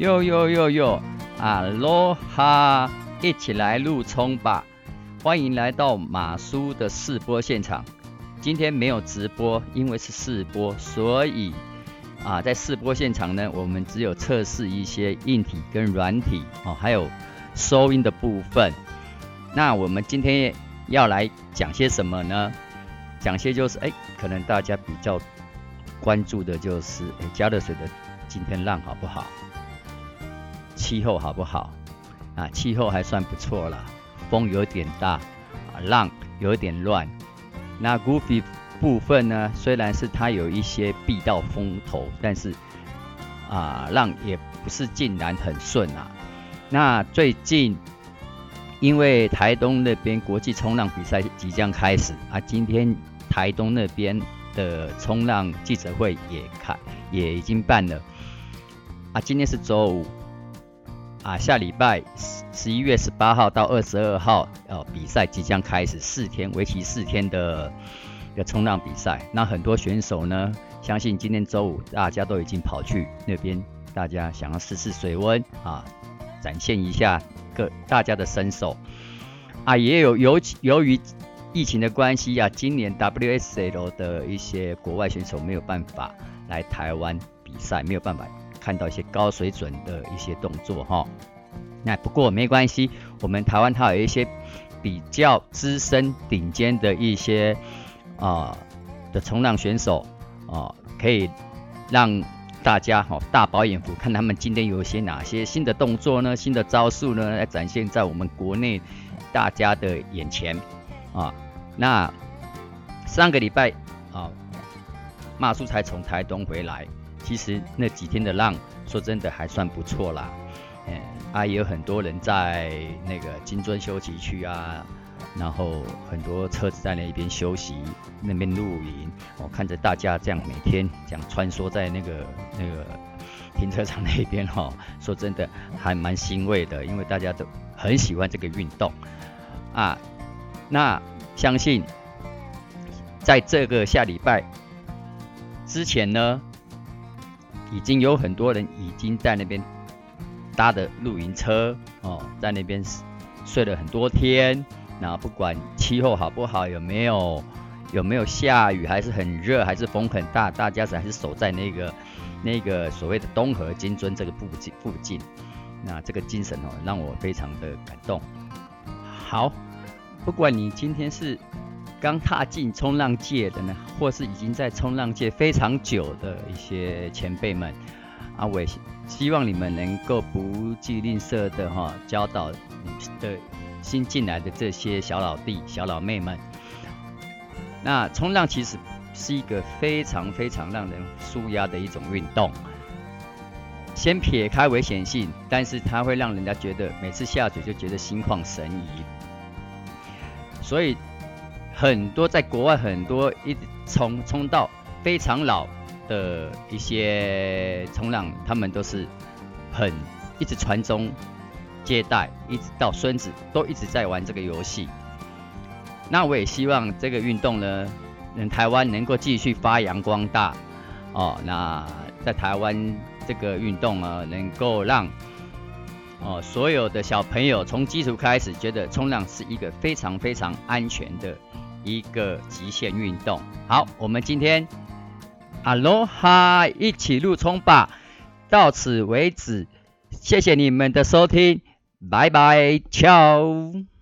哟哟哟哟，啊罗哈，一起来入冲吧！欢迎来到马叔的试播现场。今天没有直播，因为是试播，所以啊，在试播现场呢，我们只有测试一些硬体跟软体哦，还有收音的部分。那我们今天要来讲些什么呢？讲些就是，哎，可能大家比较关注的就是，哎，加热水的今天浪好不好？气候好不好？啊，气候还算不错了，风有点大，啊浪有点乱。那 Goofy 部分呢，虽然是它有一些避到风头，但是啊，浪也不是竟然很顺啊。那最近因为台东那边国际冲浪比赛即将开始啊，今天台东那边的冲浪记者会也开，也已经办了啊。今天是周五。啊，下礼拜十十一月十八号到二十二号，哦，比赛即将开始，四天为期四天的一个冲浪比赛。那很多选手呢，相信今天周五大家都已经跑去那边，大家想要试试水温啊，展现一下各大家的身手啊。也有由由于疫情的关系啊，今年 WSL 的一些国外选手没有办法来台湾比赛，没有办法。看到一些高水准的一些动作哈，那不过没关系，我们台湾它有一些比较资深顶尖的一些啊的冲浪选手啊，可以让大家哈大饱眼福，看他们今天有一些哪些新的动作呢？新的招数呢？来展现在我们国内大家的眼前啊。那上个礼拜啊，马叔才从台东回来。其实那几天的浪，说真的还算不错啦。嗯，啊，也有很多人在那个金樽休息区啊，然后很多车子在那边休息，那边露营。我看着大家这样每天这样穿梭在那个那个停车场那边哈，说真的还蛮欣慰的，因为大家都很喜欢这个运动啊。那相信在这个下礼拜之前呢。已经有很多人已经在那边搭的露营车哦，在那边睡了很多天。那不管气候好不好，有没有有没有下雨，还是很热，还是风很大，大家还是守在那个那个所谓的东河金樽这个附近附近。那这个精神哦，让我非常的感动。好，不管你今天是。刚踏进冲浪界的呢，或是已经在冲浪界非常久的一些前辈们，啊，我也希望你们能够不计吝啬的哈，教导的新进来的这些小老弟、小老妹们。那冲浪其实是一个非常非常让人舒压的一种运动。先撇开危险性，但是它会让人家觉得每次下水就觉得心旷神怡。所以。很多在国外，很多一直冲冲到非常老的一些冲浪，他们都是很一直传宗接代，一直到孙子都一直在玩这个游戏。那我也希望这个运动呢，能台湾能够继续发扬光大哦。那在台湾这个运动啊，能够让哦所有的小朋友从基础开始，觉得冲浪是一个非常非常安全的。一个极限运动。好，我们今天哈喽哈一起入冲吧，到此为止，谢谢你们的收听，拜拜，ciao。